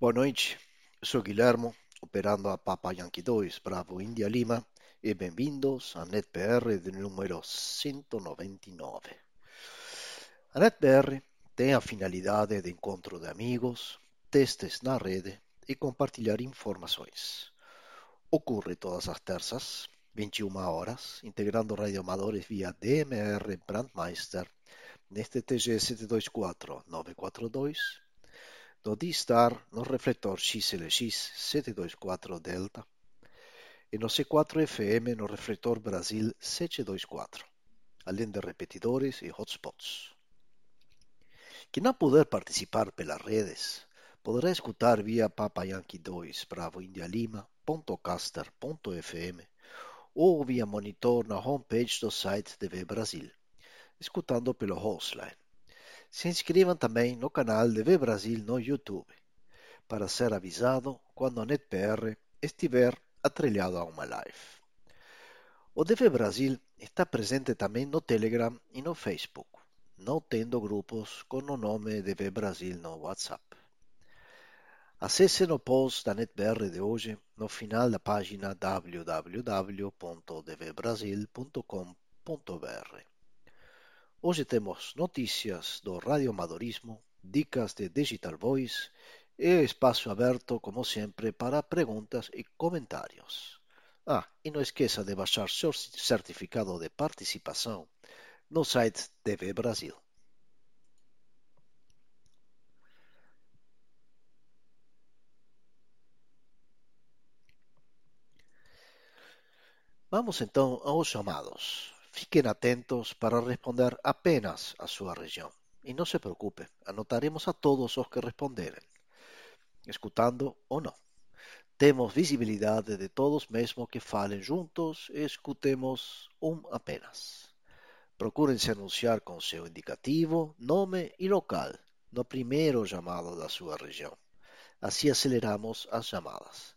Boa noite, sou Guilhermo, operando a Papa Yankee 2 Bravo India Lima e bem-vindos a NetBR de número 199. A NetBR tem a finalidade de encontro de amigos, testes na rede e compartilhar informações. Ocorre todas as terças, 21 horas, integrando radioamadores via DMR Brandmeister neste TG 724-942, no D-Star no refletor XLX 724 Delta e no C4FM no refletor Brasil 724, além de repetidores e hotspots. Quem não puder participar pelas redes poderá escutar via Papa Yankee 2 Bravo India Lima .caster.fm ou via monitor na homepage do site TV Brasil, escutando pelo Hostline. Se inscrevam também no canal TV Brasil no YouTube, para ser avisado quando a NetPR estiver atrelhado a uma live. O DV Brasil está presente também no Telegram e no Facebook, não tendo grupos com o nome DV Brasil no WhatsApp. Acesse no post da NetBR de hoje, no final da página www.dvbrasil.com.br. Hoje temos notícias do radioamadorismo, dicas de Digital Voice e espaço aberto, como sempre, para perguntas e comentários. Ah, e não esqueça de baixar seu certificado de participação no site TV Brasil. Vamos então aos chamados. Fiquem atentos para responder apenas a sua região. E não se preocupe, anotaremos a todos os que responderem, escutando ou não. Temos visibilidade de todos mesmo que falem juntos e escutemos um apenas. Procurem se anunciar com seu indicativo, nome e local no primeiro chamado da sua região. Assim aceleramos as chamadas.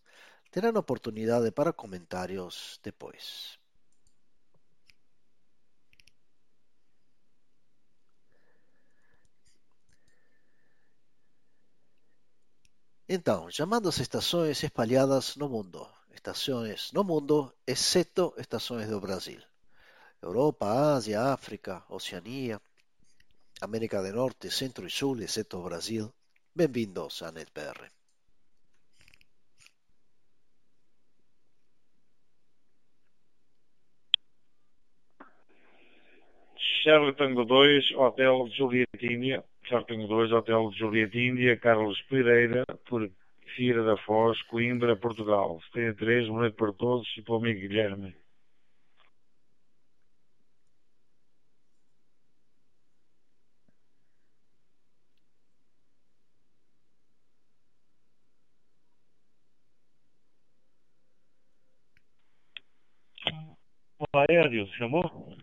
Terão oportunidade para comentários depois. Então, chamando as estações espalhadas no mundo. Estações no mundo, exceto estações do Brasil. Europa, Ásia, África, Oceania, América do Norte, Centro e Sul, exceto Brasil. Bem-vindos à NetBR. Charlie Tango 2, Hotel Julieta Charlie Tango 2, Hotel Julieta Índia, Carlos Pereira, por Fira da Foz, Coimbra, Portugal. 73, boa noite para todos e para o amigo Guilherme. Olá, Aéreo, chamou?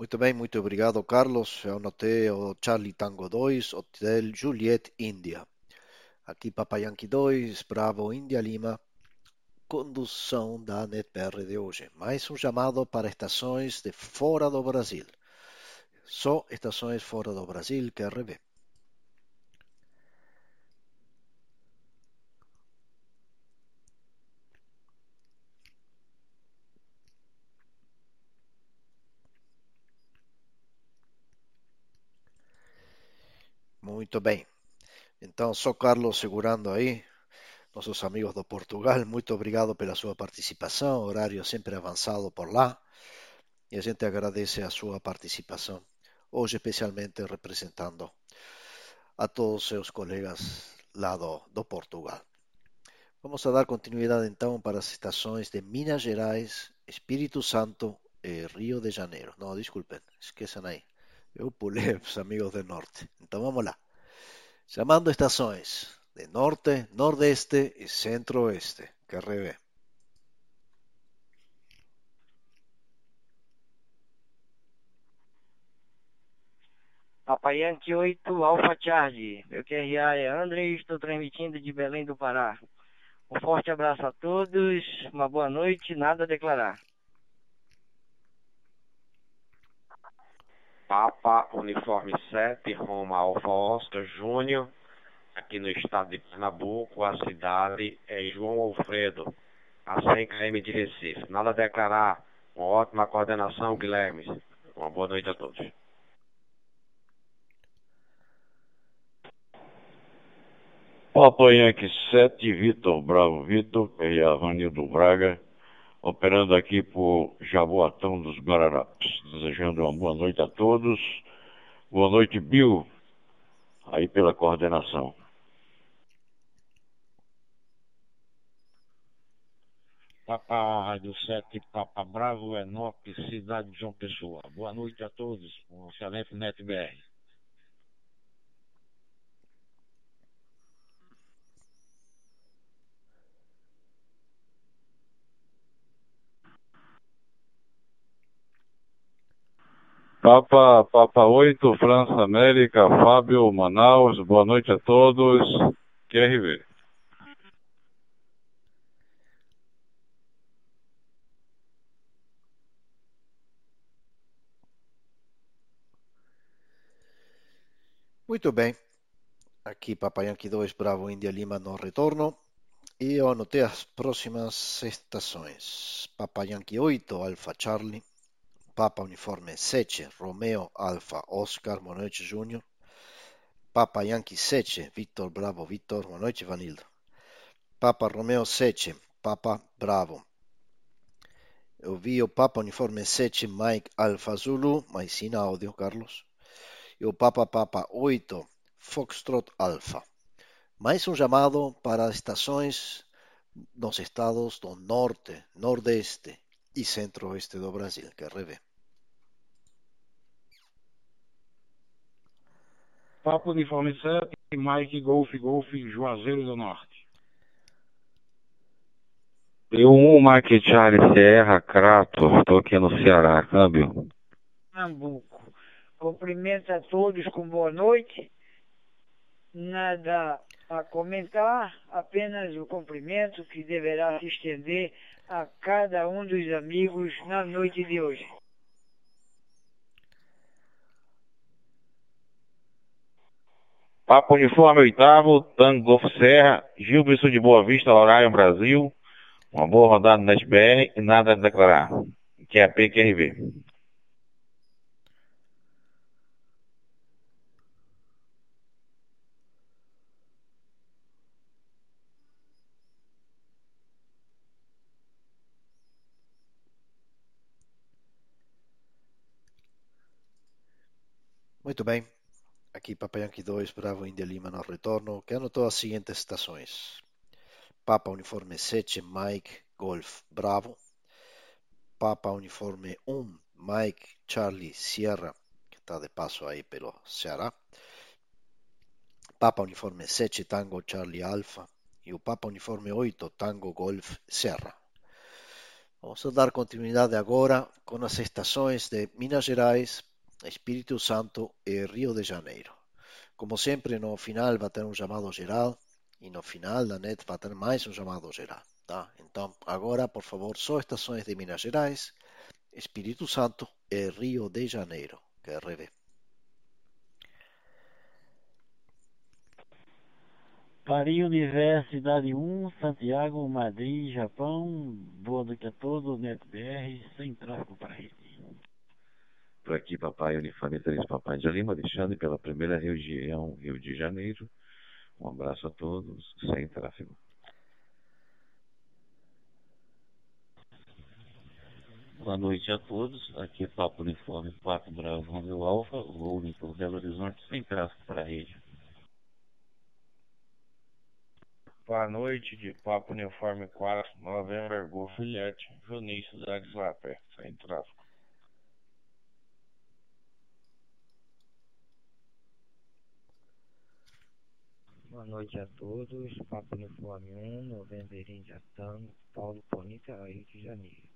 Muito bem, muito obrigado, Carlos. Eu anotei o Charlie Tango 2, Hotel Juliet India. Aqui Papa Yankee 2, Bravo India Lima. Condução da NetBR de hoje. Mais um chamado para estações de fora do Brasil. Só estações fora do Brasil, QRV. Muito bem. Então, só Carlos segurando aí. Nossos amigos do Portugal, muito obrigado pela sua participação. Horário sempre avançado por lá. E a gente agradece a sua participação. Hoje, especialmente representando a todos seus colegas lá do, do Portugal. Vamos a dar continuidade então para as estações de Minas Gerais, Espírito Santo e Rio de Janeiro. Não, desculpem, esqueçam aí. Eu pulei os amigos do norte. Então vamos lá. Chamando estações de norte, nordeste e centro-oeste. QRV. Papa Yankee 8 Alpha Charge. Meu QRA é André e estou transmitindo de Belém do Pará. Um forte abraço a todos, uma boa noite, nada a declarar. Papa Uniforme 7, Roma Alfa Oscar Júnior, aqui no estado de Pernambuco, a cidade é João Alfredo, a 100 km de Recife. Nada a declarar, uma ótima coordenação, Guilherme. Uma boa noite a todos. Papa Yankee 7, Vitor Bravo Vitor, é Avanildo Braga, operando aqui por Jaboatão dos Guararapes. Desejando uma boa noite a todos. Boa noite, Bill, aí pela coordenação. Papa Rádio 7, Papa Bravo, Enoque, cidade de João Pessoa. Boa noite a todos, um excelente NetBR. Papa, Papa 8, França, América, Fábio, Manaus, boa noite a todos. QRV. Muito bem. Aqui Papa Yankee 2, Bravo India Lima no retorno. E eu anotei as próximas estações. Papa Yankee 8, Alfa Charlie. Papa Uniforme 7, Romeo Alfa Oscar, boa noite Júnior. Papa Yankee 7, Victor Bravo Victor, boa noite Vanildo. Papa Romeo 7, Papa Bravo. Eu vi o Papa Uniforme 7, Mike Alfa Zulu, mas sem áudio, Carlos e o Papa Papa 8 Foxtrot Alpha. Mais um chamado para estações nos estados do norte, nordeste e centro-oeste do Brasil, que revê. Papa Uniforme 7, Mike Golf Golf, Juazeiro do Norte. Eu, um Mike Charlie Serra, Crato, estou aqui no Ceará, câmbio. Pernambuco. Cumprimento a todos com boa noite. Nada a comentar, apenas o cumprimento que deverá se estender a cada um dos amigos na noite de hoje. Papo Uniforme oitavo, Tango Serra, Gilberto de Boa Vista, Horário Brasil. Uma boa rodada no SBR e nada a declarar. Que é Muito bem. Aqui Papa Yankee 2, Bravo India Lima no retorno, que anotou as seguintes estações. Papa Uniforme 7, Mike Golf Bravo. Papa Uniforme 1, Mike Charlie Sierra, que está de passo aí pelo Ceará. Papa Uniforme 7, Tango Charlie Alpha. E o Papa Uniforme 8, Tango Golf Serra. Vamos dar continuidade agora com as estações de Minas Gerais, Espírito Santo e Rio de Janeiro. Como sempre, no final vai ter um chamado geral e no final da net vai ter mais um chamado geral. Tá? Então, agora, por favor, só estações de Minas Gerais, Espírito Santo e Rio de Janeiro, que RV. Paris Universidade 1, Santiago, Madrid, Japão. Boa noite a todos, NetBR, sem tráfego para rede. Aqui, papai Uniforme 3, papai de Lima, Alexandre, pela primeira região, Rio de Janeiro. Um abraço a todos, sem tráfego. Boa noite a todos. Aqui é Papo Uniforme 4 Bravo Romeo Alfa, voo por Belo Horizonte, sem tráfego para a rede. Boa noite, de Papo Uniforme 4, November Golf Cidades lá perto, sem tráfego. Boa noite a todos. Papo Uniforme 1, November Índia Tango, Paulo Bonita, Rio de Janeiro.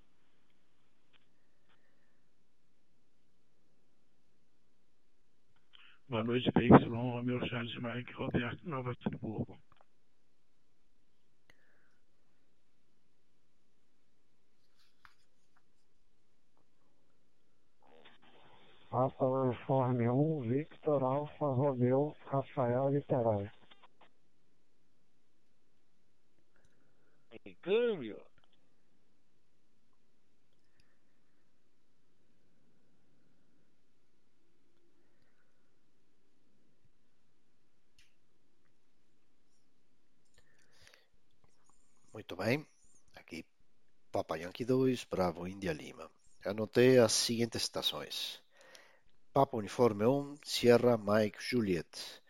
Boa noite, PY, Romeu Charles Mike, Roberto, Nova Friburgo. Papa Uniforme 1, Victor Alfa Romeu, Rafael Literário. Em câmbio. Muito bem. Aqui Papa Yankee 2, Bravo India Lima. Anotei as seguintes estações. Papa Uniforme 1, Sierra Mike Juliet.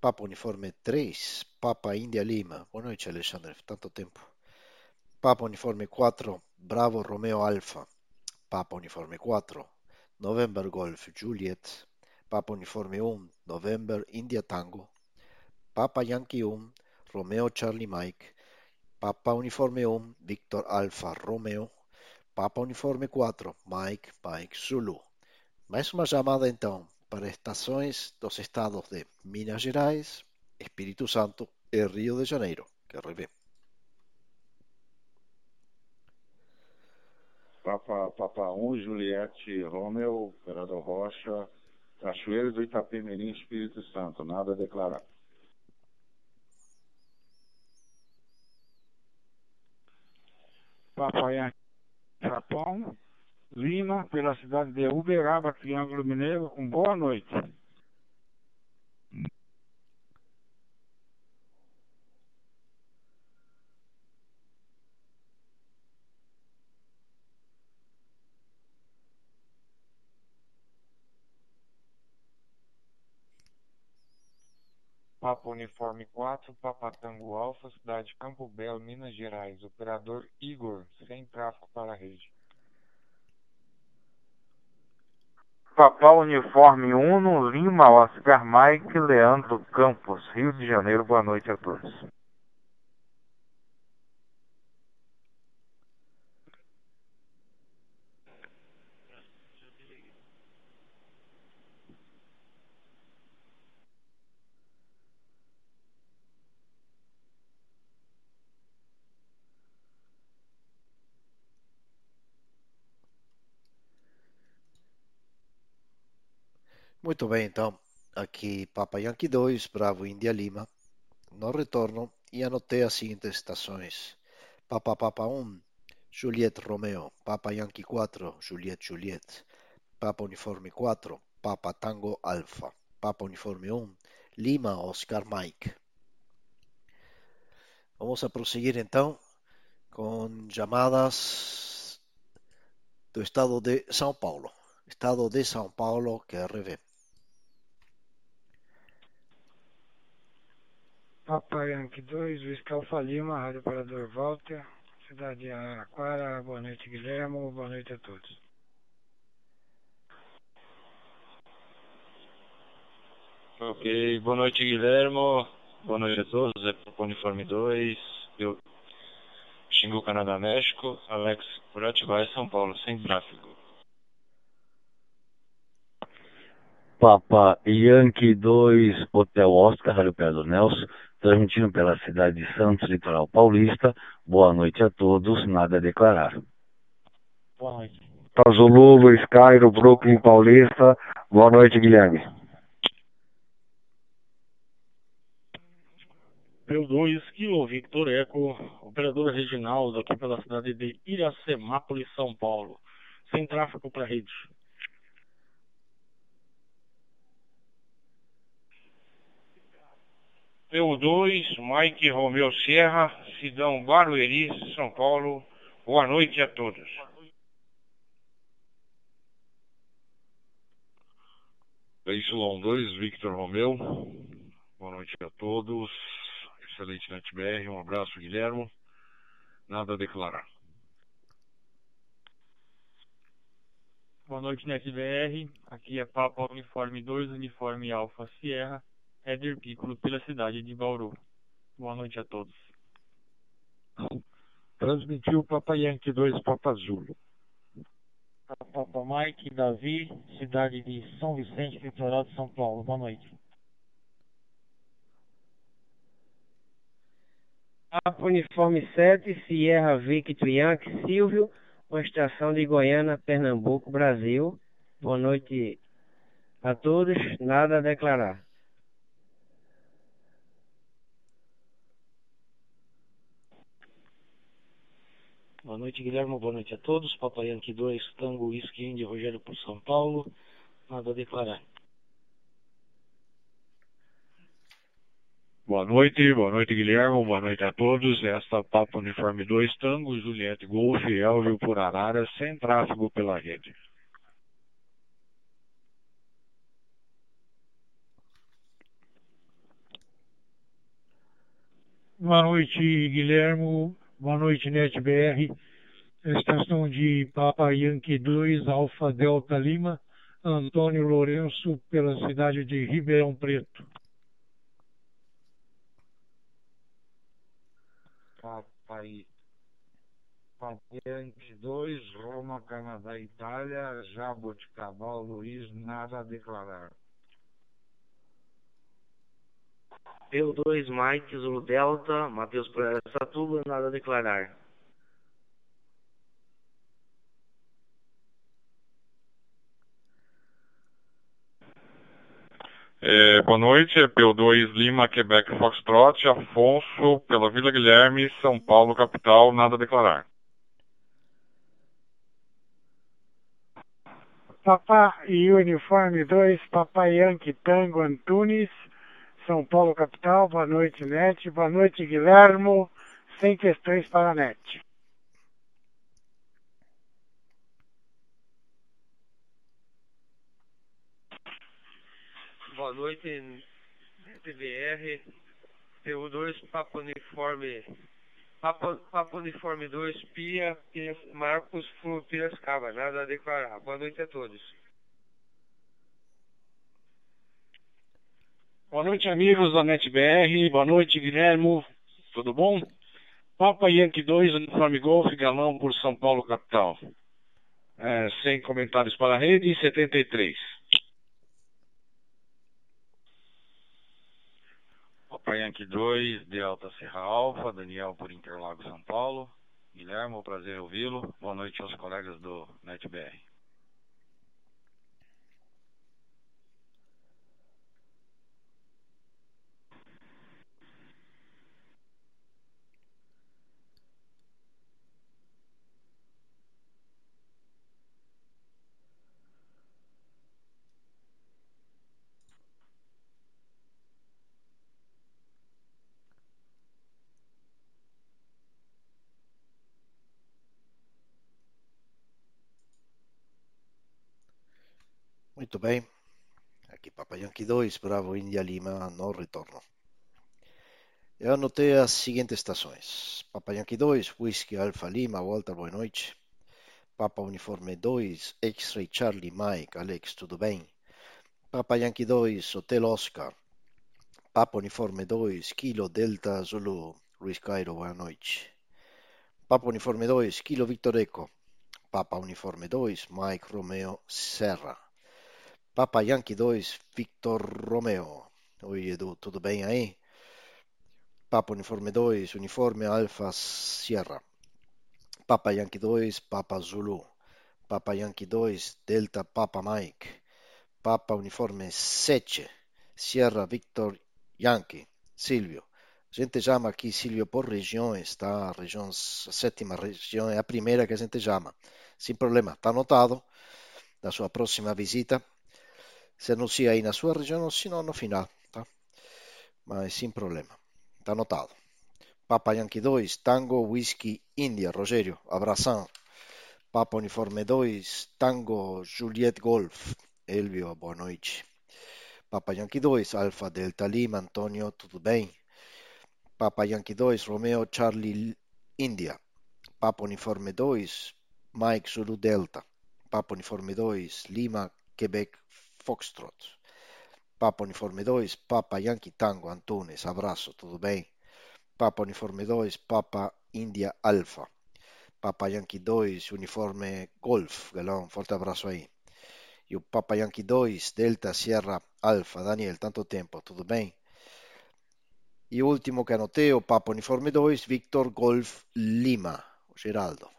Papa Uniforme 3, Papa India Lima. Boa noite, Alexandre, tanto tempo. Papa Uniforme 4, Bravo Romeo Alfa. Papa Uniforme 4, November Golf Juliet. Papa Uniforme 1, November India Tango. Papa Yankee 1, Romeo Charlie Mike. Papa Uniforme 1, Victor Alfa Romeo. Papa Uniforme 4, Mike Mike Zulu. Mais uma chamada então para estações dos estados de Minas Gerais, Espírito Santo e Rio de Janeiro. Quero ver. Papa, Papa 1, Juliette Romeu, Operador Rocha, Cachoeiro do Itapemirim, Espírito Santo. Nada a declarar. Papai Japão, Lima, pela cidade de Uberaba, Triângulo Mineiro, um boa noite. Papa Uniforme 4, Papa Tango Alfa, cidade de Campo Belo, Minas Gerais. Operador Igor, sem tráfego para a rede. Papa Uniforme 1, Lima, Oscar Mike, Leandro Campos, Rio de Janeiro. Boa noite a todos. Muito bem, então. Aqui Papa Yankee 2, Bravo India Lima. No retorno e anotei as seguintes estações. Papa Papa 1, Juliet Romeo. Papa Yankee 4, Juliet Juliet. Papa Uniforme 4, Papa Tango Alfa. Papa Uniforme 1, Lima Oscar Mike. Vamos a prosseguir então com chamadas do estado de São Paulo. Estado de São Paulo, QRV. Papai Yankee 2, Whisky Alfa Lima, Rádio Operador Walter, cidade de Araraquara. Boa noite, Guilherme. Boa noite a todos. Ok, boa noite, Guilherme. Boa noite a todos. É Papa Uniforme 2, eu, Xingu, Canadá, México. Alex, por Atibaia, São Paulo, sem tráfego. Papa Yankee 2, Hotel Oscar, Rádio Pedro Nelson, transmitindo pela cidade de Santos, litoral paulista. Boa noite a todos, nada a declarar. Boa noite. Tazulu, Luiz Cairo, Brooklyn Paulista. Boa noite, Guilherme. P2, Kilo Victor Eco, operador Reginaldo, aqui pela cidade de Iracemápolis, São Paulo. Sem tráfego para rede. P2, Mike Romeu Serra, Sidão Barueri, São Paulo. Boa noite a todos. Y2, Victor Romeu. Boa noite a todos. Excelente NetBR. Um abraço, Guilherme. Nada a declarar. Boa noite, NetBR. Aqui é Papa Uniforme 2, Uniforme Alfa Sierra. Éder Piccolo pela cidade de Bauru. Boa noite a todos. Transmitiu Papa Yankee 2, Papa Zulu. Papa Mike, Davi, cidade de São Vicente, litoral de São Paulo. Boa noite. Papa Uniforme 7, Sierra Victor Yankee Silvio, uma estação de Goiânia, Pernambuco, Brasil. Boa noite a todos, nada a declarar. Boa noite, Guilherme. Boa noite a todos. Papai Yankee 2, Tango Whisky Indy, Rogério por São Paulo. Nada a declarar. Boa noite, boa noite Guilherme, boa noite a todos. Esta Papa Uniforme 2 Tango, Juliette Golf, Elvio por Arara, sem tráfego pela rede. Boa noite, Guilherme. Boa noite, NetBR. Estação de Papa Yankee 2, Alfa Delta Lima, Antônio Lourenço, pela cidade de Ribeirão Preto. Papai. Papai 2, Roma, Canadá, Itália, Jaboticabal, Luiz, nada a declarar. P2, Mike, Zulu Delta, Matheus Satuba, nada a declarar. É, boa noite, é P2 Lima, Quebec, Foxtrot, Afonso, pela Vila Guilherme, São Paulo, capital, nada a declarar. Papá e Uniforme 2, Papai Yankee Tango Antunes, São Paulo capital, boa noite Net, boa noite Guilhermo, sem questões para a Net. Boa noite, TVR, PU2, Papo Uniforme, Papo, Papo Uniforme 2, Pia, Marcos Flu Piracicaba, nada a declarar. Boa noite a todos. Boa noite, amigos da NetBR. Boa noite, Guilhermo. Tudo bom? Papa Yankee 2, Uniforme Golf, Galão por São Paulo, capital. É, sem comentários para a rede, 73. Papa Yankee 2, Delta Serra Alfa, Daniel por Interlagos, São Paulo. Guilherme, prazer ouvi-lo. Boa noite aos colegas do NetBR. Muito bem. Aqui Papa Yankee 2, Bravo India Lima, no retorno. Eu anotei as seguintes estações. Papa Yankee 2, Whisky Alfa Lima, Walter, boa noite. Papa Uniforme 2, X-Ray Charlie, Mike, Alex, tudo bem? Papa Yankee 2, Hotel Oscar. Papa Uniforme 2, Kilo Delta Zulu, Luis Cairo, boa noite. Papa Uniforme 2, Kilo Victor Eco. Papa Uniforme 2, Mike Romeo Serra. Papa Yankee 2, Victor Romeo. Oi, Edu, tudo bem aí? Papa Uniforme 2, Uniforme Alfa Sierra. Papa Yankee 2, Papa Zulu. Papa Yankee 2, Delta Papa Mike. Papa Uniforme 7, Sierra Victor Yankee. Silvio. A gente chama aqui Silvio por regiões, tá? A região, a sétima região é a primeira que a gente chama. Sem problema, tá anotado. Da sua próxima visita, se não sia na sua região, se não no final, tá? Mas sem problema. Tá anotado. Papa Yankee 2, Tango Whisky India, Rogério, abração. Papa Uniforme 2, Tango Juliet Golf, Elvio, boa noite. Papa Yankee 2, Alfa Delta Lima, Antônio, tudo bem? Papa Yankee 2, Romeo Charlie India. Papa Uniforme 2, Mike Zulu Delta. Papa Uniforme 2, Lima, Quebec, Foxtrot. Papa Uniforme 2, Papa Yankee Tango, Antunes, abraço, tudo bem? Papa Uniforme 2, Papa India Alpha. Papa Yankee 2, Uniforme Golf, galão, forte abraço aí. E o Papa Yankee 2, Delta Sierra Alpha, Daniel, tanto tempo, tudo bem? E o último que anotei, o Papa Uniforme 2, Victor Golf Lima, Geraldo.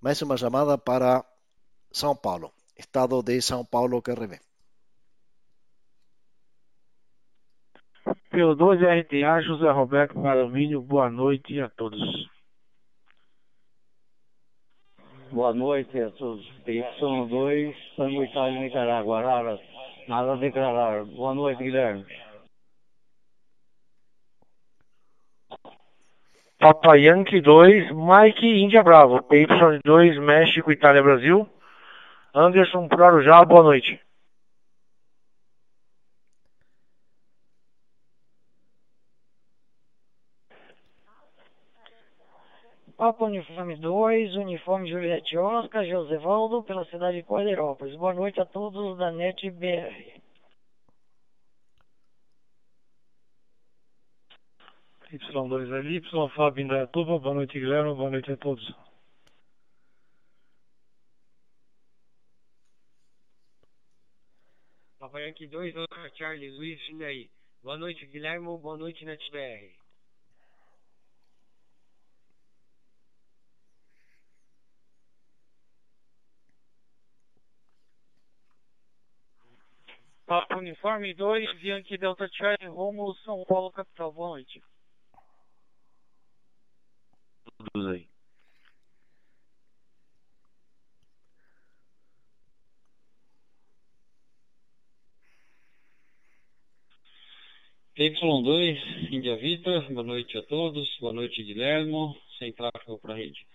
Mais uma chamada para São Paulo, Estado de São Paulo que revê. Pelo 2RTA, José Roberto Maromínio, boa noite a todos. Boa noite a todos. São dois, São Itália Nicarágua. Nada, nada a declarar. Boa noite, Guilherme. Papai Yankee 2, Mike Índia Bravo. PY2, México, Itália, Brasil. Anderson por Arujá, boa noite. Papa Uniforme 2, Uniforme Juliette Oscar, Josevaldo, pela cidade de Coileirópolis. Boa noite a todos da NET BR. Y2 ali, Y Fábio Indaiatuba, boa noite Guilherme, boa noite a todos. Yankee 2, Oscar Charlie, Luiz Finaí. Boa noite, Guilherme. Boa noite, NetBR. Papa Uniforme 2, Yankee Delta Charlie, Romulo, São Paulo, capital. Boa noite. Todos aí. Y2, Índia Vitor, boa noite a todos, boa noite Guilhermo, sem tráfego para a rede.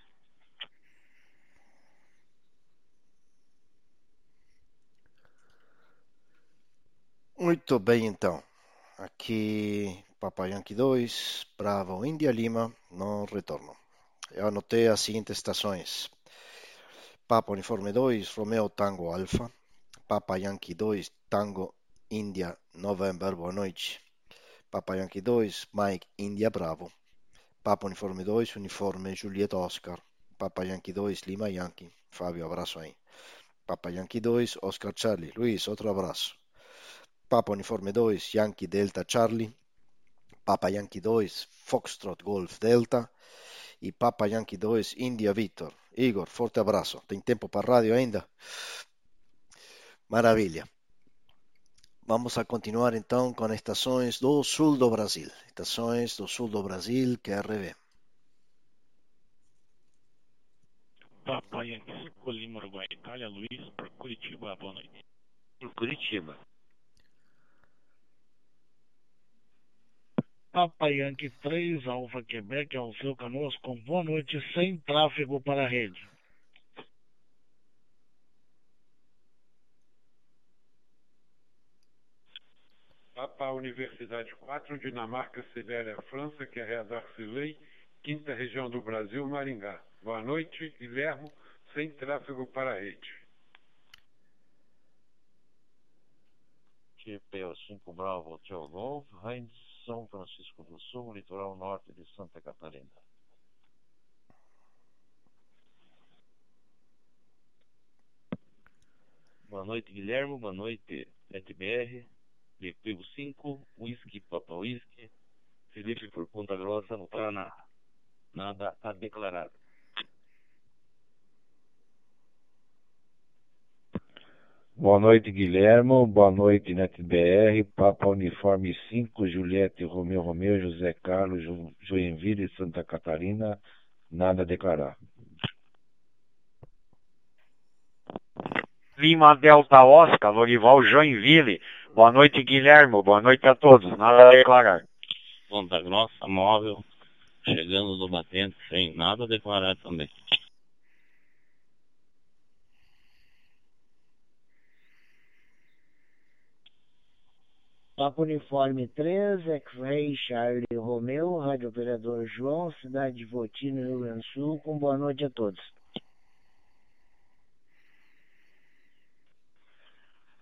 Muito bem, então. Aqui, Papa Yankee 2, Bravo India Lima, não retorno. Eu anotei as seguintes estações. Papa Uniforme 2, Romeo Tango Alfa. Papa Yankee 2, Tango India November, boa noite. Papa Yankee 2, Mike India Bravo. Papa Uniforme 2, Uniforme Julieta Oscar. Papa Yankee 2, Lima Yankee. Fábio, abraço aí. Papa Yankee 2, Oscar Charlie. Luiz, outro abraço. Papa Uniforme 2, Yankee Delta Charlie. Papa Yankee 2, Foxtrot Golf Delta. E Papa Yankee 2, India Victor. Igor, forte abraço. Tem tempo para rádio ainda? Maravilha. Vamos a continuar então com estações do sul do Brasil. Estações do sul do Brasil, QRV. Papa Yankee 5, Lima, Uruguai, Itália, Luiz, por Curitiba, boa noite. Por Curitiba. Papa Yankee 3, Alfa Quebec, ao seu Canoas, com boa noite, sem tráfego para a rede. Papa Universidade 4, Dinamarca, Sibéria, França, que é Redar Silei, quinta região do Brasil, Maringá. Boa noite, Guilhermo, sem tráfego para a rede. TPO5 Bravo Hotel Golf, Heinz, São Francisco do Sul, litoral norte de Santa Catarina. Boa noite, Guilherme. Boa noite, NetBR. Deprego 5, Whisky Papa Whisky, Felipe por Ponta Grossa, no Paraná. Nada a declarar. Boa noite, Guilhermo. Boa noite, NetBR. Papa Uniforme 5, Juliette, Romeu Romeu, José Carlos, Ju- Joinville, Santa Catarina. Nada a declarar. Lima Delta Oscar, Lorival Joinville. Boa noite, Guilherme. Boa noite a todos. Nada a declarar. Ponta Grossa, móvel, chegando do batente, sem nada a declarar também. Papa Uniforme 3, X-Ray Charlie Romeu, Rádio Operador João, cidade de Votina, Rio Grande do Sul, com boa noite a todos.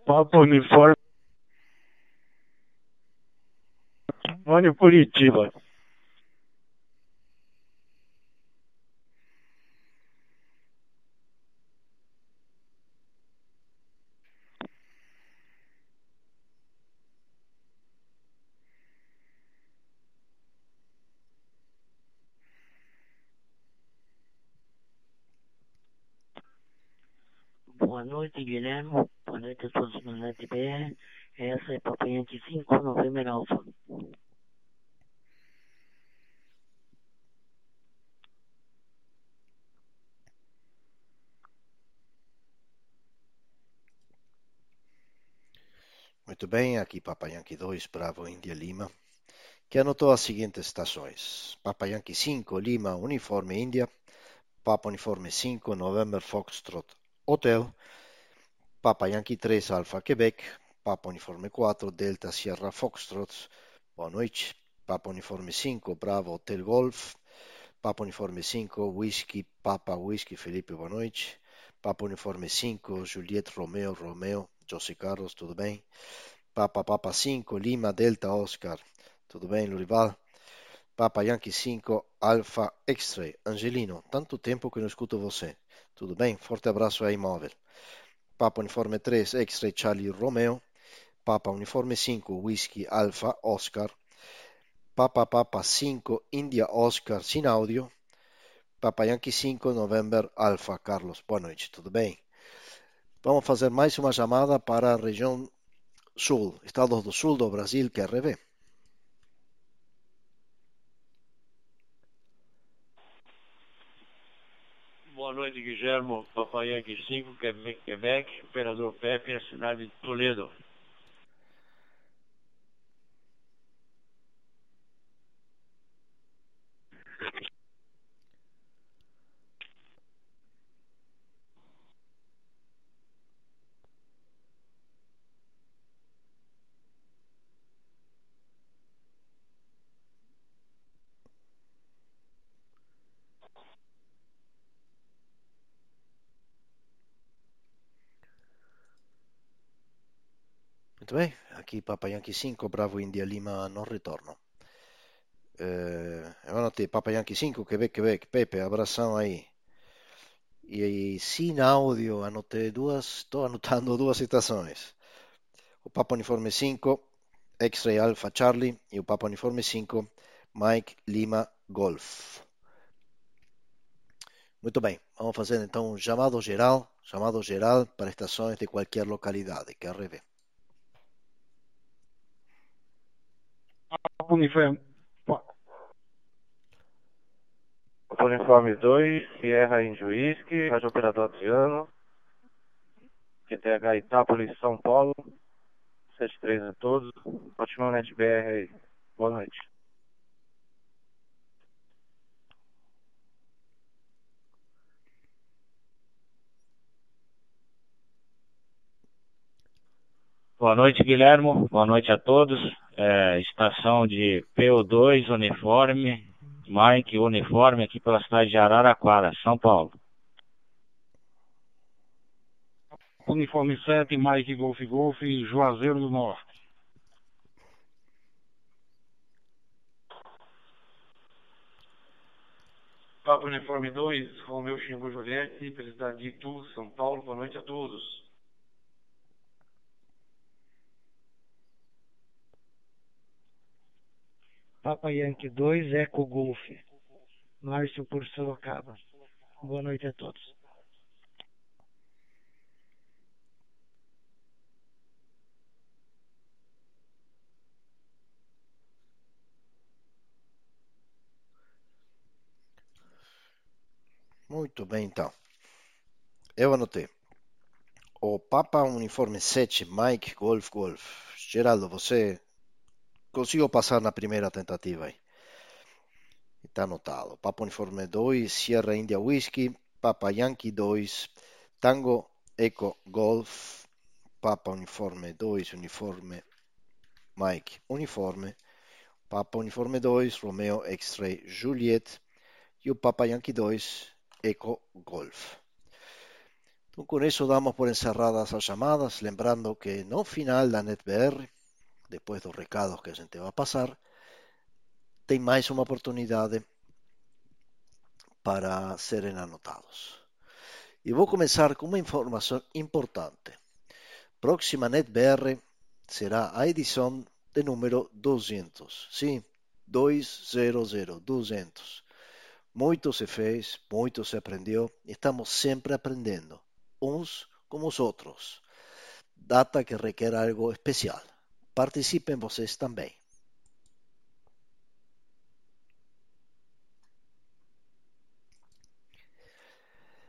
Papa Uniforme. Mane Curitiba. Boa noite, Guilherme. Boa noite a todos no NetBR. Essa é Papai Yankee 5 novembro alfa. Muito bem, aqui Papai Yankee 2, Bravo India Lima, que anotou as seguintes estações. Papai Yankee 5, Lima, Uniforme Índia, Papa Uniforme 5, November Foxtrot Hotel, Papa Yankee 3, Alfa Quebec, Papa Uniforme 4, Delta Sierra Foxtrot, boa noite, Papa Uniforme 5, Bravo Hotel Golf, Papa Uniforme 5, Whisky, Papa Whisky Felipe, boa noite, Papa Uniforme 5, Juliette Romeo, Romeo, José Carlos, tudo bem? Papa Papa 5, Lima Delta Oscar, tudo bem, Lurival? Papa Yankee 5, Alfa X-Ray, Angelino, tanto tempo que não escuto você. Tudo bem? Forte abraço aí, móvel. Papa Uniforme 3, X-Ray Charlie Romeo. Papa Uniforme 5, Whisky Alfa Oscar. Papa Papa 5, India Oscar sin áudio. Papa Yankee 5, November Alfa Carlos. Boa noite, tudo bem? Vamos fazer mais uma chamada para a região sul, estados do sul do Brasil, QRV. Boa noite, Guilhermo, Papai Yankee 5, Quebec, Operador Pepe, cidade de Toledo. Bem, aqui Papa Yankee 5, Bravo India Lima, não retorno. Eh, eu anotei Papa Yankee 5, Quebec, Quebec, Pepe, abração aí. E aí, sem áudio, anotei duas, estou anotando duas citações. O Papa Uniforme 5, X-Ray Alpha Charlie, e o Papa Uniforme 5, Mike Lima Golf. Muito bem, vamos fazer então um chamado geral, chamado geral para estações de qualquer localidade, que RV. Uniforme. Uniforme 2, Sierra Índio Whisky, Rádio Operador Adriano, QTH Itápolis, São Paulo, 73 a todos, ótimo NetBR aí, boa noite. Boa noite, Guilhermo. Boa noite a todos. É, estação de PO2 Uniforme, Mike Uniforme, aqui pela cidade de Araraquara, São Paulo. Uniforme 7, Mike Golf Golf, Juazeiro do Norte. Papo Uniforme 2, Romeu Xingu Juliette, Presidente de Itu, São Paulo, boa noite a todos. Papa Yankee 2, Eco Golf. Márcio por Sorocaba. Boa noite a todos. Muito bem, então. Eu anotei. O Papa Uniforme 7, Mike Golf Golf. Geraldo, você conseguiu passar na primeira tentativa aí. Está anotado. Papa Uniforme 2, Sierra India Whisky, Papa Yankee 2, Tango Eco Golf, Papa Uniforme 2, Uniforme Mike Uniforme, Papa Uniforme 2, Romeo X-Ray Juliet e o Papa Yankee 2, Eco Golf. Então, com isso damos por encerradas as chamadas, lembrando que no final da NetBR, depois dos recados que a gente vai passar, tem mais uma oportunidade para serem anotados. E vou começar com uma informação importante. Próxima NetBR será a edição de número 200. Sim, 200, 200. Muito se fez, muito se aprendeu, estamos sempre aprendendo, uns como os outros. Data que requer algo especial. Participem vocês também.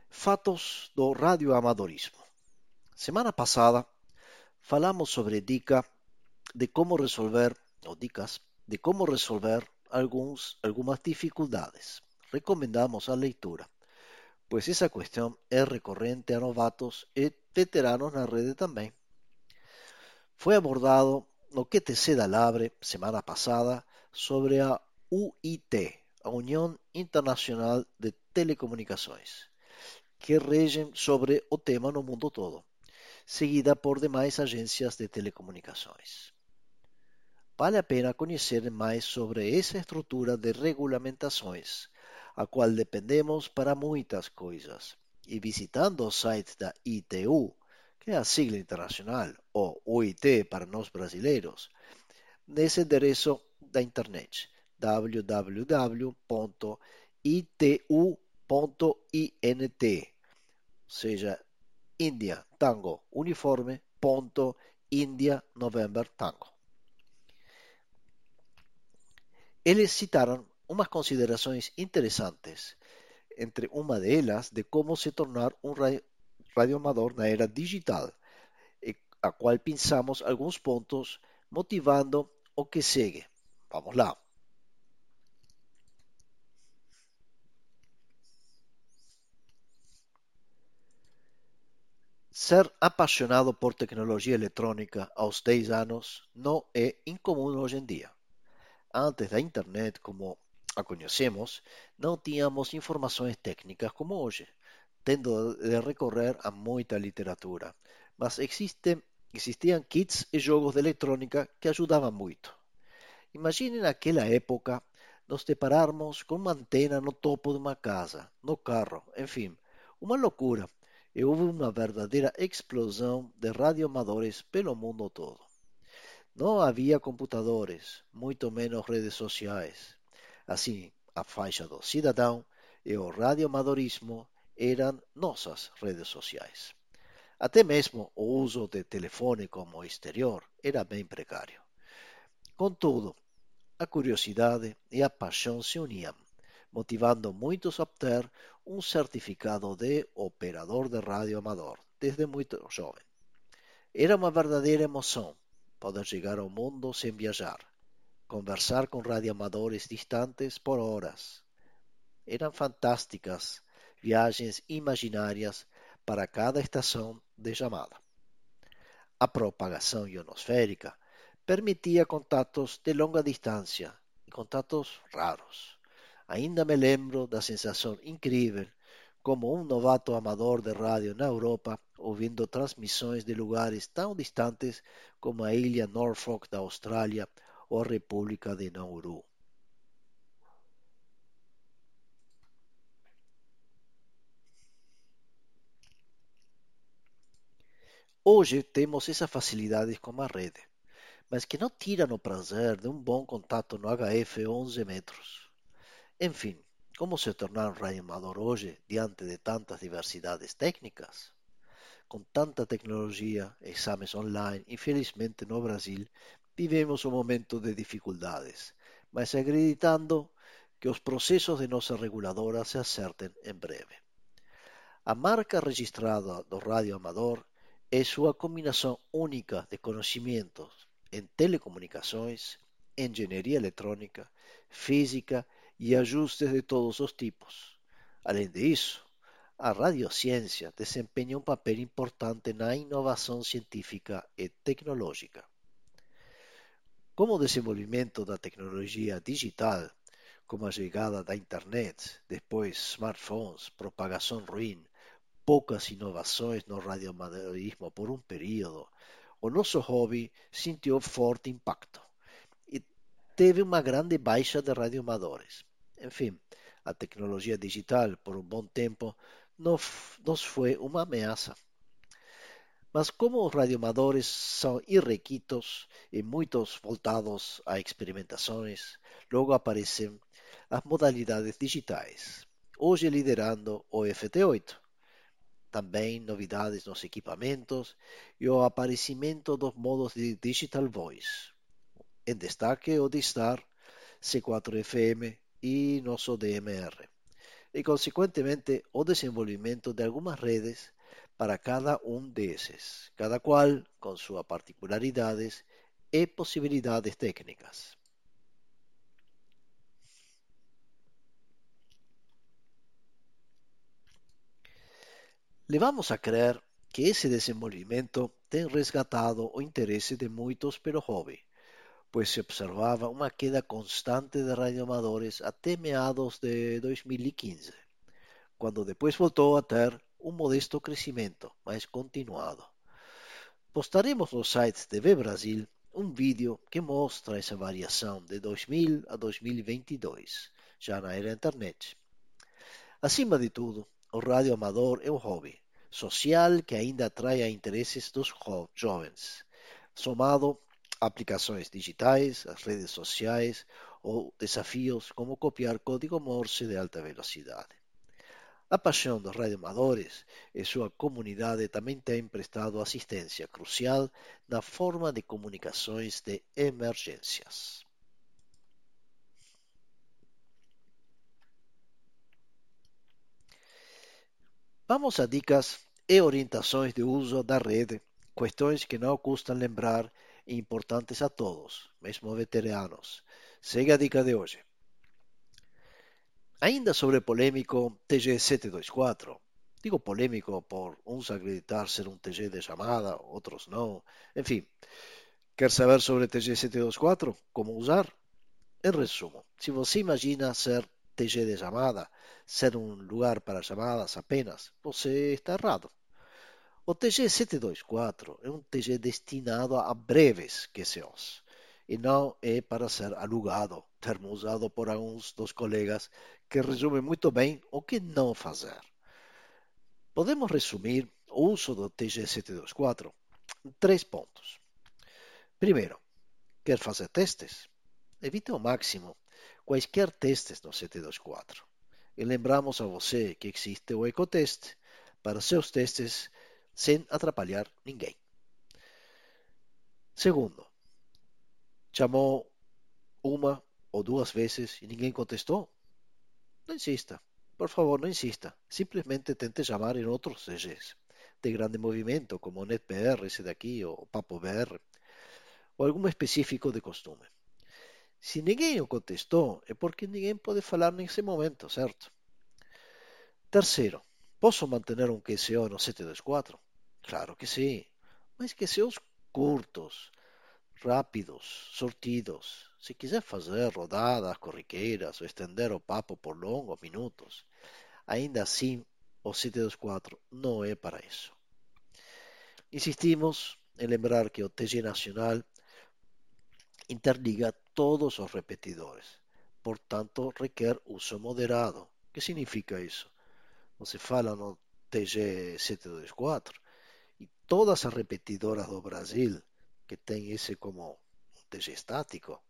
Fatos do radioamadorismo. Semana passada falamos sobre dica de como resolver, dicas, de como resolver alguns, algumas dificuldades. Recomendamos a leitura, pois essa questão é recorrente a novatos e veteranos na rede também. Foi abordado no QTC da Labre semana passada sobre a UIT, a União Internacional de Telecomunicações, que regem sobre o tema no mundo todo, seguida por demais agências de telecomunicações. Vale a pena conhecer mais sobre essa estrutura de regulamentações, a qual dependemos para muitas coisas, e visitando o site da ITU, que é a sigla internacional, ou OIT para nós brasileiros, nesse endereço da internet www.itu.int, ou seja, India Tango Uniforme India November Tango. Eles citaram umas considerações interessantes, entre uma delas de como se tornar um radioamador na era digital, a qual pensamos alguns pontos motivando o que segue. Vamos lá. Ser apaixonado por tecnologia eletrônica aos 10 anos não é incomum hoje em dia. Antes da internet, como a conhecemos, não tínhamos informações técnicas como hoje, tendo de recorrer a muita literatura. Mas existe, existiam kits e jogos de eletrônica que ajudavam muito. Imagine naquela época nos depararmos com uma antena no topo de uma casa, no carro, enfim, uma loucura e houve uma verdadeira explosão de radioamadores pelo mundo todo. Não havia computadores, muito menos redes sociais. Assim, a faixa do cidadão e o radioamadorismo eram nossas redes sociais. Até mesmo o uso de telefone como exterior era bem precário. Contudo, a curiosidade e a paixão se uniam motivando muitos a obter um certificado de operador de rádio amador desde muito jovem. Era uma verdadeira emoção poder chegar ao mundo sem viajar, conversar com radioamadores distantes por horas. Eram fantásticas viagens imaginárias para cada estação de chamada. A propagação ionosférica permitia contatos de longa distância e contatos raros. Ainda me lembro da sensação incrível como um novato amador de rádio na Europa, ouvindo transmissões de lugares tão distantes como a ilha Norfolk da Austrália ou a República de Nauru. Hoje temos essa facilidade com a rede, mas que não tiram o prazer de um bom contato no HF 11 metros. Enfim, como se tornar um radioamador hoje diante de tantas diversidades técnicas? Com tanta tecnologia, exames online, infelizmente no Brasil vivemos um momento de dificuldades, mas acreditando que os processos de nossa reguladora se acertem em breve. A marca registrada do rádio amador é sua combinação única de conhecimentos em telecomunicações, engenharia eletrônica, física e ajustes de todos os tipos. Além disso, a radiociência desempenha um papel importante na inovação científica e tecnológica. Como o desenvolvimento da tecnologia digital, como a chegada da internet, depois smartphones, propagação ruim, poucas inovações no radioamadorismo por um período, o nosso hobby sentiu forte impacto e teve uma grande baixa de radioamadores. Enfim, a tecnologia digital por um bom tempo nos foi uma ameaça. Mas como os radioamadores são irrequitos e muitos voltados a experimentações, logo aparecem as modalidades digitais, hoje liderando o FT8. Também novidades nos equipamentos e o aparecimento dos modos de Digital Voice. Em destaque o de Star, C4FM e nosso DMR, e consequentemente o desenvolvimento de algumas redes para cada um desses, cada qual com suas particularidades e possibilidades técnicas. Levamos a crer que esse desenvolvimento tem resgatado o interesse de muitos pelo hobby, pois se observava uma queda constante de radioamadores até meados de 2015, quando depois voltou a ter um modesto crescimento, mas continuado. Postaremos no site de Brasil um vídeo que mostra essa variação de 2000 a 2022, já na era internet. Acima de tudo, o rádio amador é um hobby social que ainda atrai a interesses dos jovens, somado a aplicações digitais, as redes sociais ou desafios como copiar código Morse de alta velocidade. A paixão dos radioamadores e sua comunidade também tem prestado assistência crucial na forma de comunicações de emergências. Vamos a dicas e orientações de uso da rede, questões que não custam lembrar e importantes a todos, mesmo veteranos. Segue a dica de hoje. Ainda sobre polêmico TG724. Digo polêmico por uns acreditar ser um TG de chamada, outros não. Enfim, quer saber sobre TG724? Como usar? Em resumo, se você imagina ser TG de chamada, ser um lugar para chamadas apenas, você está errado. O TG724 é um TG destinado a breves QCOs e não é para ser alugado, termo usado por alguns dos colegas que resume muito bem o que não fazer. Podemos resumir o uso do TG724 em três pontos. Primeiro, quer fazer testes? Evite ao máximo quaisquer testes no 724. E lembramos a você que existe o Ecotest para seus testes sem atrapalhar ninguém. Segundo, chamou uma ou duas vezes e ninguém contestou? Não insista. Por favor, não insista. Simplesmente tente chamar em outros CGs de grande movimento, como o NetBR, esse daqui, ou Papo BR, ou algum específico de costume. Se ninguém o contestou, é porque ninguém pode falar nesse momento, certo? Terceiro, posso manter um QCO no 724? Claro que sim, mas QCOs curtos, rápidos, sortidos. Se quiser fazer rodadas corriqueiras ou estender o papo por longos minutos, ainda assim o 724 não é para isso. Insistimos em lembrar que o TG Nacional interliga todos os repetidores, portanto requer uso moderado. que significa isso? Você fala no TG 724 e todas as repetidoras do Brasil que tem esse como um TG estático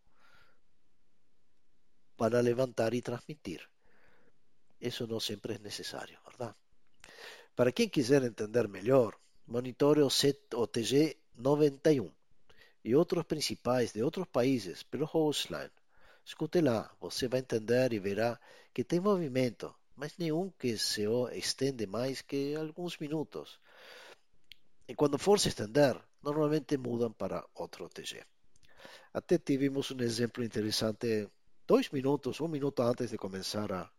para levantar e transmitir. Isso não sempre é necessário, verdade? Para quem quiser entender melhor, monitore o, set, o TG 91 e outros principais de outros países pelo hostline. Escute lá, você vai entender e verá que tem movimento, mas nenhum que se estende mais que alguns minutos. E quando for se estender, normalmente mudam para outro TG. Até tivemos um exemplo interessante dois minutos, um minuto antes de começar a,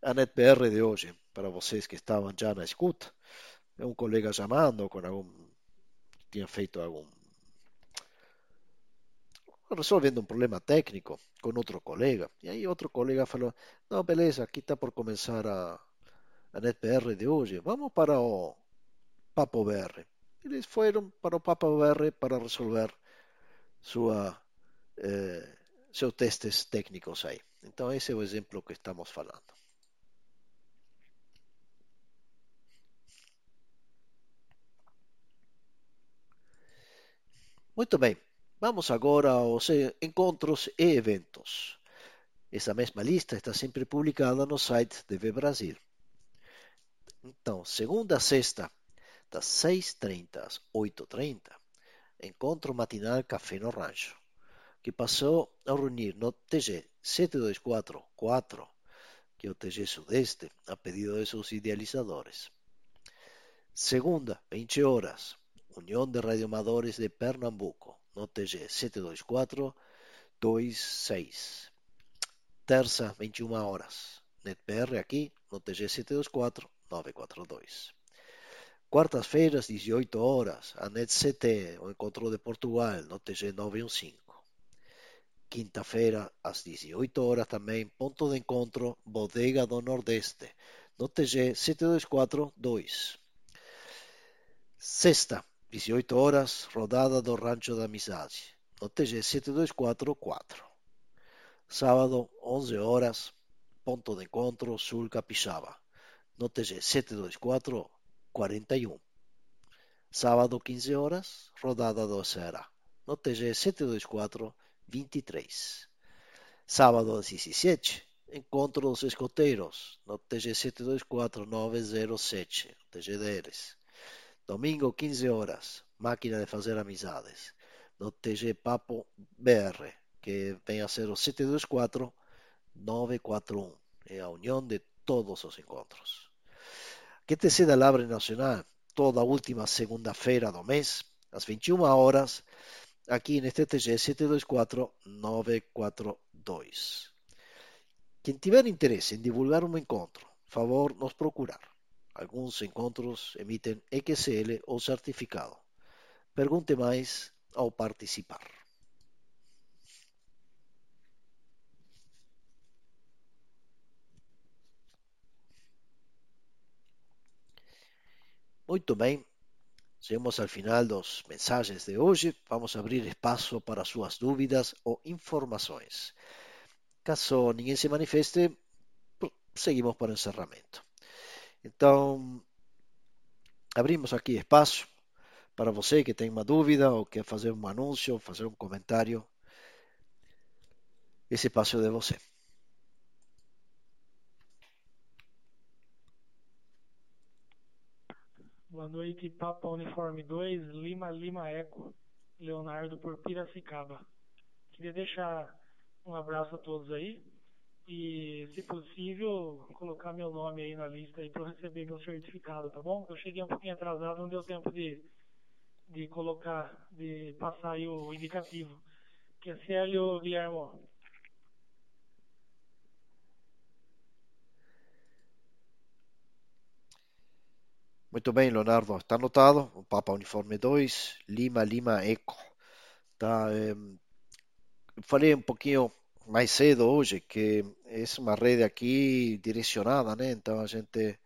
a NetBR de hoje, para vocês que estavam já na escuta. É um colega chamando com algum. tinha feito algum resolvendo um problema técnico com outro colega. E aí outro colega falou, não, beleza, aqui está por começar a, a NetBR de hoje, vamos para o Papo BR. Eles foram para o Papo BR para resolver sua, eh, seus testes técnicos aí. Então esse é o exemplo que estamos falando. Muito bem. Vamos agora aos encontros e eventos. Essa mesma lista está sempre publicada no site de Brasil. Então, segunda a sexta, das 6h30 às 8h30, encontro matinal Café no Rancho, que passou a reunir no TG 7244, que é o TG Sudeste, a pedido de seus idealizadores. Segunda, 20 horas, União de Radioamadores de Pernambuco, no TG 72426. Terça, 21 horas. NetBR aqui no TG 724-942. Quartas-feiras, 18 horas, a NetCT, o Encontro de Portugal, no TG 915. Quinta-feira, às 18 horas também, ponto de encontro, Bodega do Nordeste, no TG 724-2. Sexta, 18 horas, rodada do Rancho da Amizade, no TG 724-4. Sábado, 11 horas, ponto de encontro Sul Capixaba, no TG 724 41. Sábado 15 horas, rodada do Ceará, no TG 724 23. Sábado 17, encontro dos escoteiros, no TG 724 907, TG deles. Domingo 15 horas, máquina de fazer amizades, no TG Papo BR, que vem a ser o 724 941. É a união de todos os encontros. QTC da Labre Nacional, toda última segunda-feira do mês, às 21 horas, aqui neste TG 724-942. Quem tiver interesse em divulgar um encontro, favor nos procurar. Alguns encontros emitem XL ou certificado. Pergunte mais ao participar. Muito bem, chegamos ao final dos mensagens de hoje. Vamos abrir espaço para suas dúvidas ou informações. Caso ninguém se manifeste, seguimos para o encerramento. Então, abrimos aqui espaço para você que tem uma dúvida ou quer fazer um anúncio, fazer um comentário. Esse espaço é de você. Boa noite, Papa Uniforme 2, Lima Lima Eco, Leonardo por Piracicaba. Queria deixar um abraço a todos aí e, se possível, colocar meu nome aí na lista aí para receber meu certificado, tá bom? Eu cheguei um pouquinho atrasado, não deu tempo de, de colocar, de passar aí o indicativo. Que é Célio Guilhermo. Muito bem, Leonardo, está anotado. O Papa Uniforme 2, Lima, Lima, Eco. Tá, é, falei um pouquinho mais cedo hoje que é uma rede aqui direcionada, né? Então a gente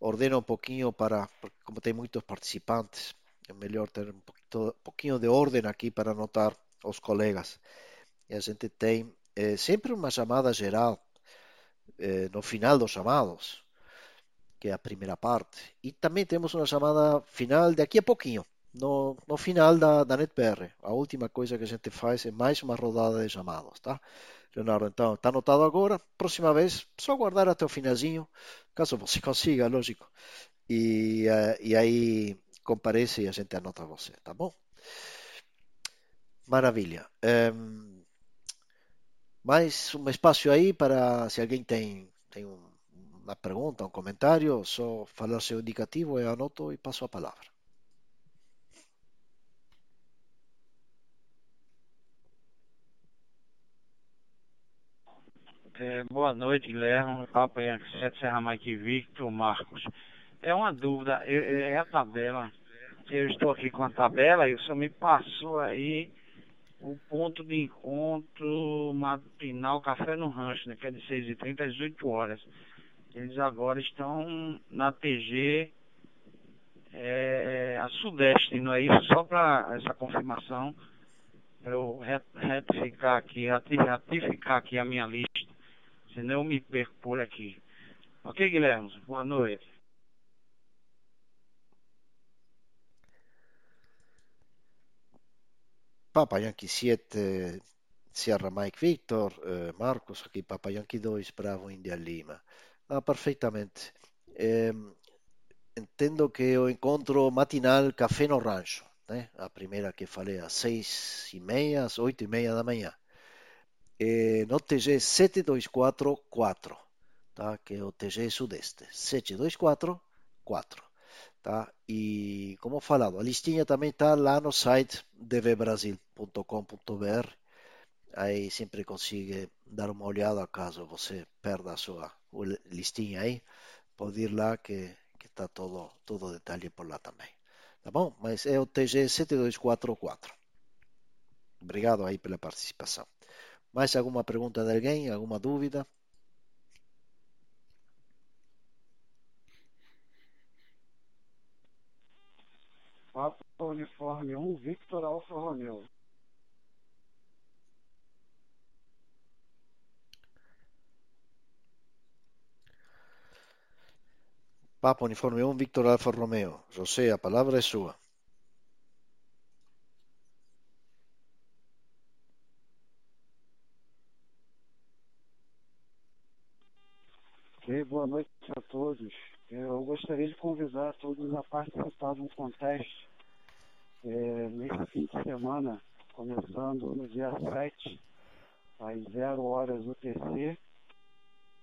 ordena um pouquinho para, como tem muitos participantes, é melhor ter um pouquinho, de ordem aqui para anotar os colegas. E a gente tem é, sempre uma chamada geral é, no final dos chamados que é a primeira parte. E também temos uma chamada final daqui a pouquinho, no, no final da, da NetBR. A última coisa que a gente faz é mais uma rodada de chamados, tá? Leonardo, então, está anotado agora. Próxima vez, só aguardar até o finalzinho, caso você consiga, lógico. E, uh, e aí comparece e a gente anota você, tá bom? Maravilha. Um, mais um espaço aí para se alguém tem, tem um uma pergunta, um comentário, só falar seu indicativo, eu anoto e passo a palavra. É, boa noite, Guilherme. Papa Yankee Serra Mike Victor Marcos. É uma dúvida, eu, é a tabela. Eu estou aqui com a tabela e o senhor me passou aí o ponto de encontro matinal Café no Rancho, né, que é de 6h30 às 18 horas. Eles agora estão na TG é, é, a Sudeste, não é isso? Só para essa confirmação, para eu retificar aqui, ratificar aqui a minha lista, senão eu me perco por aqui. Ok, Guilherme? Boa noite. Papa Yankee 7, Sierra Mike Victor, eh, Marcos, aqui Papa Yankee 2, Bravo India Lima. Ah, perfeitamente. Entendo que o encontro matinal Café no Rancho, né? a primeira que falei às seis e meia, às oito e meia da manhã, é, no TG 7244, tá? que é o TG Sudeste, 7244. Tá? E, como falado, a listinha também está lá no site dvbrasil.com.br. Aí sempre consiga dar uma olhada caso você perda a sua listinha aí. Pode ir lá que está todo, todo detalhe por lá também. Tá bom? Mas é o TG7244. Obrigado aí pela participação. Mais alguma pergunta de alguém? Alguma dúvida? Papa Uniforme 1, Victor Alfa Romeo. Papa Uniforme 1, Victor Alfa Romeo. José, a palavra é sua. Ok, boa noite a todos. Eu gostaria de convidar todos a participar de um contest é, nesse fim de semana, começando no dia 7, às 0 horas UTC,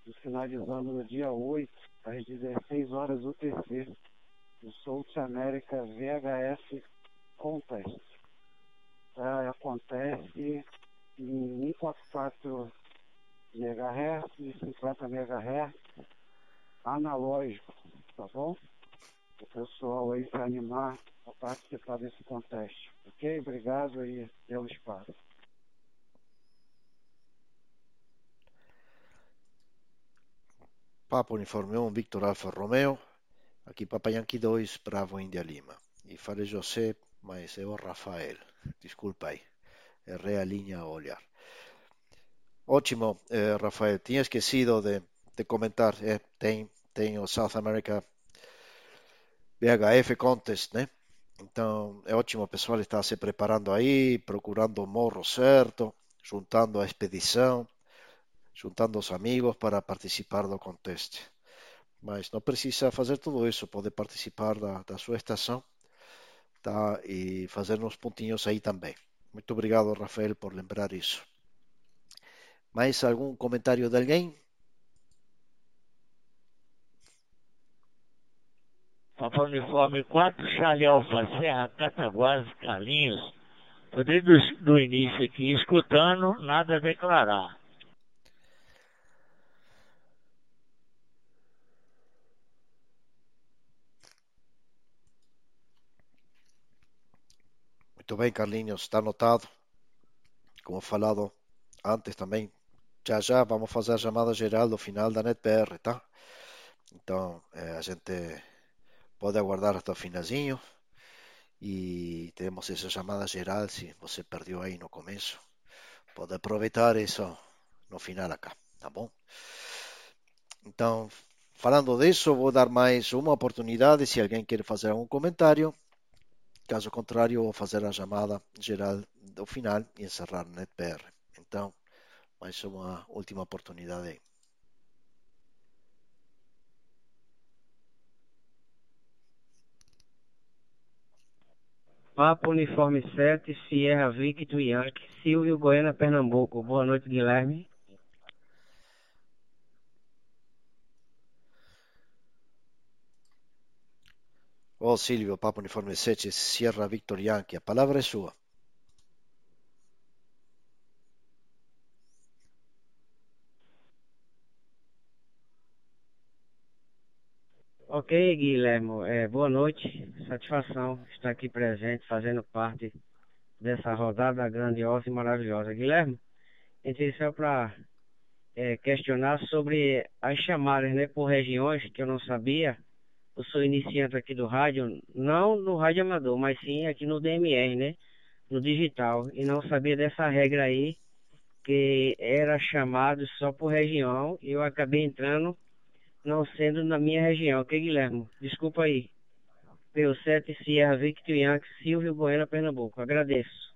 e finalizando no dia 8, às 16 horas UTC, o South America VHS Contest. Tá? Acontece em 144 MHz e 50 MHz analógico, tá bom? O pessoal aí para animar a participar desse conteste. Ok? Obrigado aí pelo espaço. Papa Uniforme 1, Victor Alfa Romeo. Aqui Papa Yankee 2, Bravo India Lima. E falei José, mas é o Rafael. Desculpa aí. Errei a linha olhar. Ótimo, eh, Rafael. Tinha esquecido de, de comentar. Eh, tem, tem o South America VHF Contest, né? Então é ótimo o pessoal está se preparando aí, procurando o morro certo, juntando a expedição, juntando os amigos para participar do contest. Mas não precisa fazer tudo isso, pode participar da, da sua estação tá? e fazer uns pontinhos aí também. Muito obrigado, Rafael, por lembrar isso. Mais algum comentário de alguém? Papa Uniforme 4, Charlie Alfa Serra, Cataguases, Carlinhos. Estou desde o início aqui escutando, nada a declarar. Muito bem, Carlinhos, está anotado. Como falado antes também, já já vamos fazer a chamada geral do final da NetBR, tá? Então, é, a gente pode aguardar até o finalzinho e temos essa chamada geral se você perdeu aí no começo. Pode aproveitar isso no final acá, tá bom? Então, falando disso, vou dar mais uma oportunidade se alguém quer fazer algum comentário. Caso contrário, vou fazer a chamada geral do final e encerrar o NetBR. Então, mais uma última oportunidade. Papa Uniforme 7, Sierra Victor Yankee, Silvio Goiânia, Pernambuco. Boa noite, Guilherme. Ô Silvio, Papa Uniforme 7, Sierra Victor Yankee, a palavra é sua. Ok, Guilherme, é, boa noite. Satisfação estar aqui presente, fazendo parte dessa rodada grandiosa e maravilhosa. Guilherme, entrei só para é, questionar sobre as chamadas né, por regiões que eu não sabia. Eu sou iniciante aqui do rádio, não no rádio amador, mas sim aqui no DMR, né? No digital. E não sabia dessa regra aí, que era chamado só por região. E eu acabei entrando não sendo na minha região, ok, Guilherme? Desculpa aí. P7 Sierra Victor Yankee, Silvio Bueno, Pernambuco. Agradeço.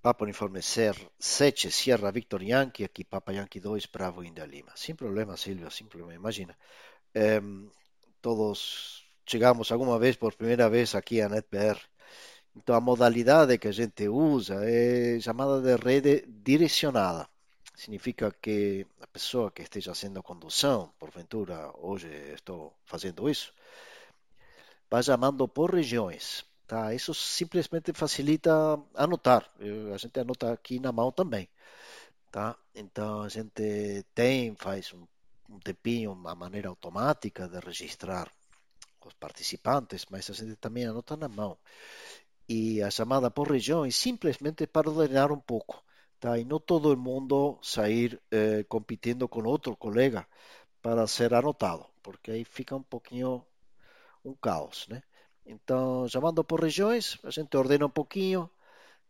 Papa Uniforme Ser 7 Sierra Victor Yankee, aqui Papa Yankee 2 Bravo India Lima. Sem problema, Silvio, sem problema. Imagina, todos chegamos alguma vez por primeira vez aqui a NetBR então, a modalidade que a gente usa é chamada de rede direcionada. significa que a pessoa que esteja fazendo a condução, porventura hoje estou fazendo isso, vai chamando por regiões. Tá? Isso simplesmente facilita anotar. A gente anota aqui na mão também. Tá? Então a gente tem, faz um, um tempinho, uma maneira automática de registrar os participantes, mas a gente também anota na mão. E a chamada por regiões simplesmente para ordenar um pouco. Tá? E não todo mundo sair eh, competindo com outro colega para ser anotado, porque aí fica um pouquinho um caos, né? Então, chamando por regiões, a gente ordena um pouquinho,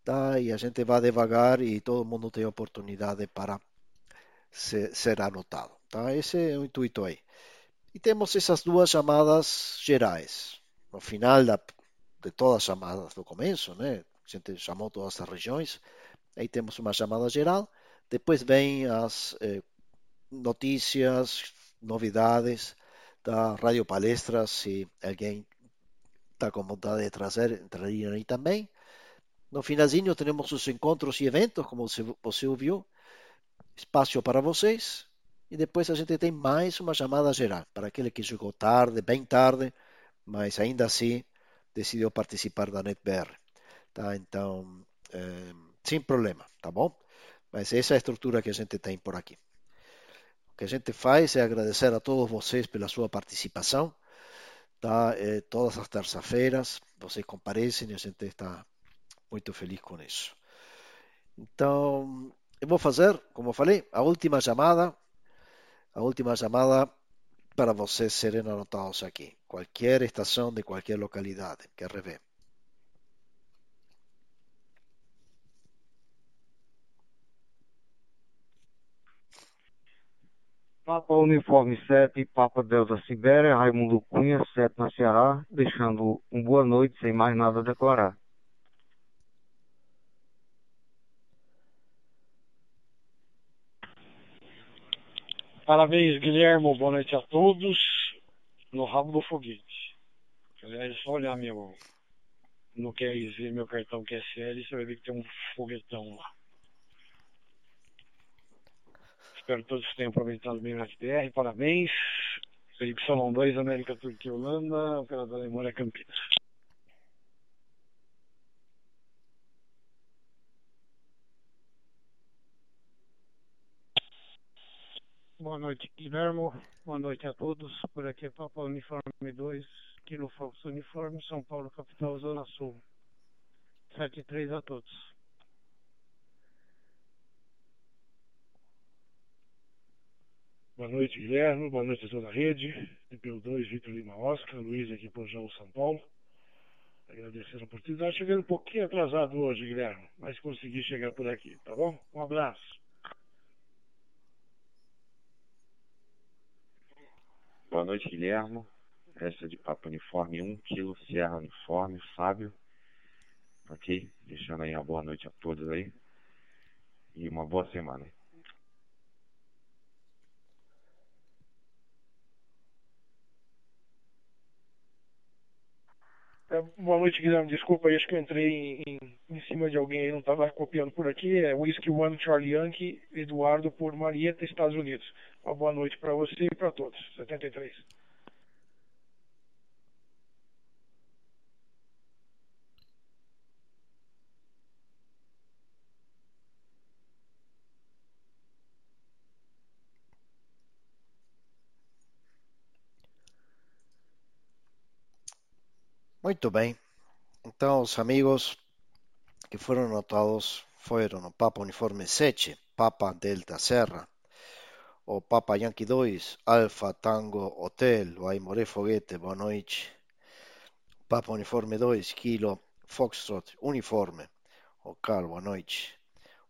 tá? E a gente vai devagar e todo mundo tem oportunidade para ser, anotado, tá? Esse é o intuito aí. E temos essas duas chamadas gerais. No final da, de todas as chamadas do começo, né? A gente chamou todas as regiões. Aí temos uma chamada geral. Depois vem as eh, notícias, novidades da rádio palestras, se alguém está com vontade de trazer, entrariam aí também. No finalzinho temos os encontros e eventos, como você ouviu, espaço para vocês. E depois a gente tem mais uma chamada geral, para aquele que chegou tarde, bem tarde, mas ainda assim decidiu participar da NetBR. Tá? Então, é, sem problema, tá bom? Mas essa é a estrutura que a gente tem por aqui. O que a gente faz é agradecer a todos vocês pela sua participação. Tá? É, todas as terças-feiras vocês comparecem e a gente está muito feliz com isso. Então, eu vou fazer, como eu falei, a última chamada, a última chamada para vocês serem anotados aqui. Qualquer estação de qualquer localidade. Quer rever? Papa Uniforme 7, Papa Delta Sibéria, Raimundo Cunha, 7 na Ceará, deixando um boa noite sem mais nada declarar. Parabéns, Guilherme. Boa noite a todos. No rabo do foguete. Aliás, é só olhar meu no QRZ, meu cartão QSL, você vai ver que tem um foguetão lá. Espero que todos tenham aproveitado bem o FTR. Parabéns. Felipe Solon 2, América Turquia Holanda, operador Memória Campinas. Boa noite, Guilherme. Boa noite a todos. Por aqui é Papa Uniforme 2, Kilo Fox Uniforme, São Paulo, capital, Zona Sul. 73 a todos. Boa noite, Guilherme. Boa noite a toda a rede. DPU2, Vitor Lima Oscar, Luiz aqui por João São Paulo. Agradecer a oportunidade. Cheguei um pouquinho atrasado hoje, Guilherme, mas consegui chegar por aqui, tá bom? Um abraço. Boa noite, Guilherme. Essa de Papo Uniforme 1 kg Sierra Uniforme, Fábio. Ok? Deixando aí uma boa noite a todos aí. E uma boa semana. Boa noite, Guilherme. Desculpa aí, acho que eu entrei em, em, cima de alguém aí, não estava copiando por aqui. É Whisky One Charlie Yankee, Eduardo por Marieta, Estados Unidos. Uma boa noite para você e para todos. 73. Muito bem. Então, os amigos que foram anotados foram o Papa Uniforme 7, Papa Delta Serra, o Papa Yankee 2, Alfa Tango Hotel, o Aimoré Foguete, boa noite. Papa Uniforme 2, Kilo Foxtrot Uniforme, o Carl, boa noite.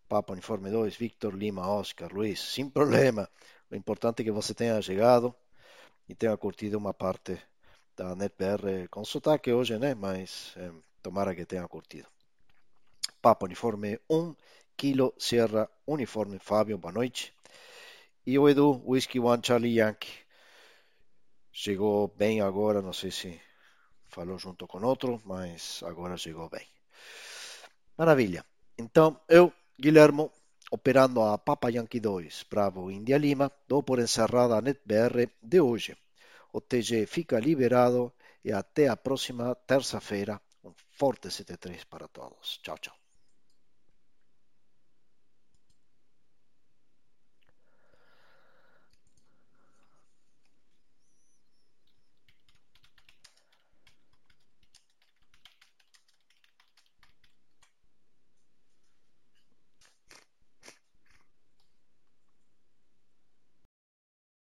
Papa Uniforme 2, Victor Lima Oscar Luiz, sem problema. O importante é que você tenha chegado e tenha curtido uma parte da NetBR com sotaque hoje, né? Mas é, tomara que tenha curtido. Papa Uniforme 1, Kilo Sierra Uniforme Fábio, boa noite. E o Edu, Whisky One Charlie Yankee. Chegou bem agora, não sei se falou junto com outro, mas agora chegou bem. Maravilha. Então, eu, Guilhermo, operando a Papa Yankee 2, Bravo India Lima, dou por encerrada a NetBR de hoje. O TG fica liberado e até a próxima terça-feira. Um forte 73 para todos. Tchau, tchau.